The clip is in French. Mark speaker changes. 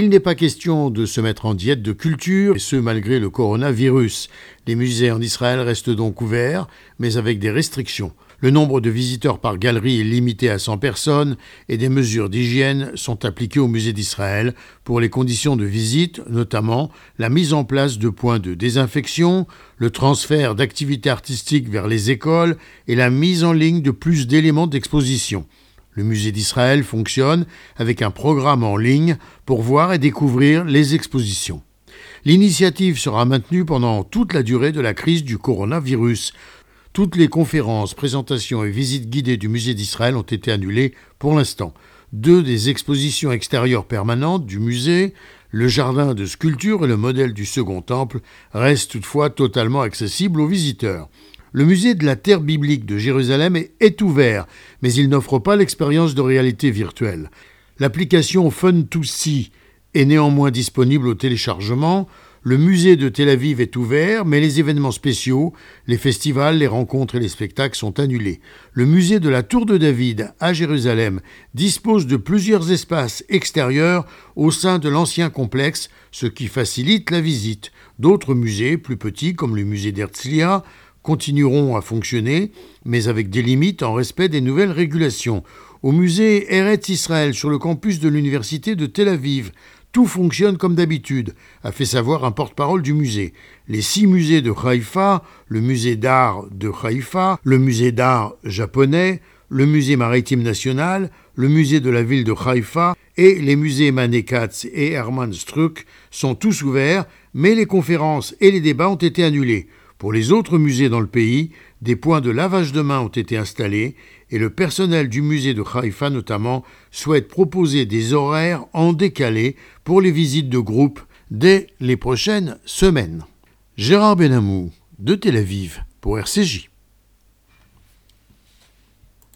Speaker 1: Il n'est pas question de se mettre en diète de culture, et ce malgré le coronavirus. Les musées en Israël restent donc ouverts, mais avec des restrictions. Le nombre de visiteurs par galerie est limité à 100 personnes et des mesures d'hygiène sont appliquées au musée d'Israël pour les conditions de visite, notamment la mise en place de points de désinfection, le transfert d'activités artistiques vers les écoles et la mise en ligne de plus d'éléments d'exposition. Le musée d'Israël fonctionne avec un programme en ligne pour voir et découvrir les expositions. L'initiative sera maintenue pendant toute la durée de la crise du coronavirus. Toutes les conférences, présentations et visites guidées du musée d'Israël ont été annulées pour l'instant. Deux des expositions extérieures permanentes du musée, le jardin de sculpture et le modèle du second temple, restent toutefois totalement accessibles aux visiteurs. Le musée de la Terre biblique de Jérusalem est, ouvert, mais il n'offre pas l'expérience de réalité virtuelle. L'application Fun2See est néanmoins disponible au téléchargement. Le musée de Tel Aviv est ouvert, mais les événements spéciaux, les festivals, les rencontres et les spectacles sont annulés. Le musée de la Tour de David à Jérusalem dispose de plusieurs espaces extérieurs au sein de l'ancien complexe, ce qui facilite la visite. D'autres musées, plus petits, comme le musée d'Herzliya, continueront à fonctionner, mais avec des limites en respect des nouvelles régulations. Au musée Eretz Israël sur le campus de l'université de Tel Aviv, tout fonctionne comme d'habitude, a fait savoir un porte-parole du musée. Les six musées de Haïfa, le musée d'art de Haïfa, le musée d'art japonais, le musée maritime national, le musée de la ville de Haïfa et les musées Manekatz et Hermann Struck sont tous ouverts, mais les conférences et les débats ont été annulés. Pour les autres musées dans le pays, des points de lavage de mains ont été installés et le personnel du musée de Haïfa notamment souhaite proposer des horaires en décalé pour les visites de groupe dès les prochaines semaines. Gérard Benamou de Tel Aviv pour RCJ.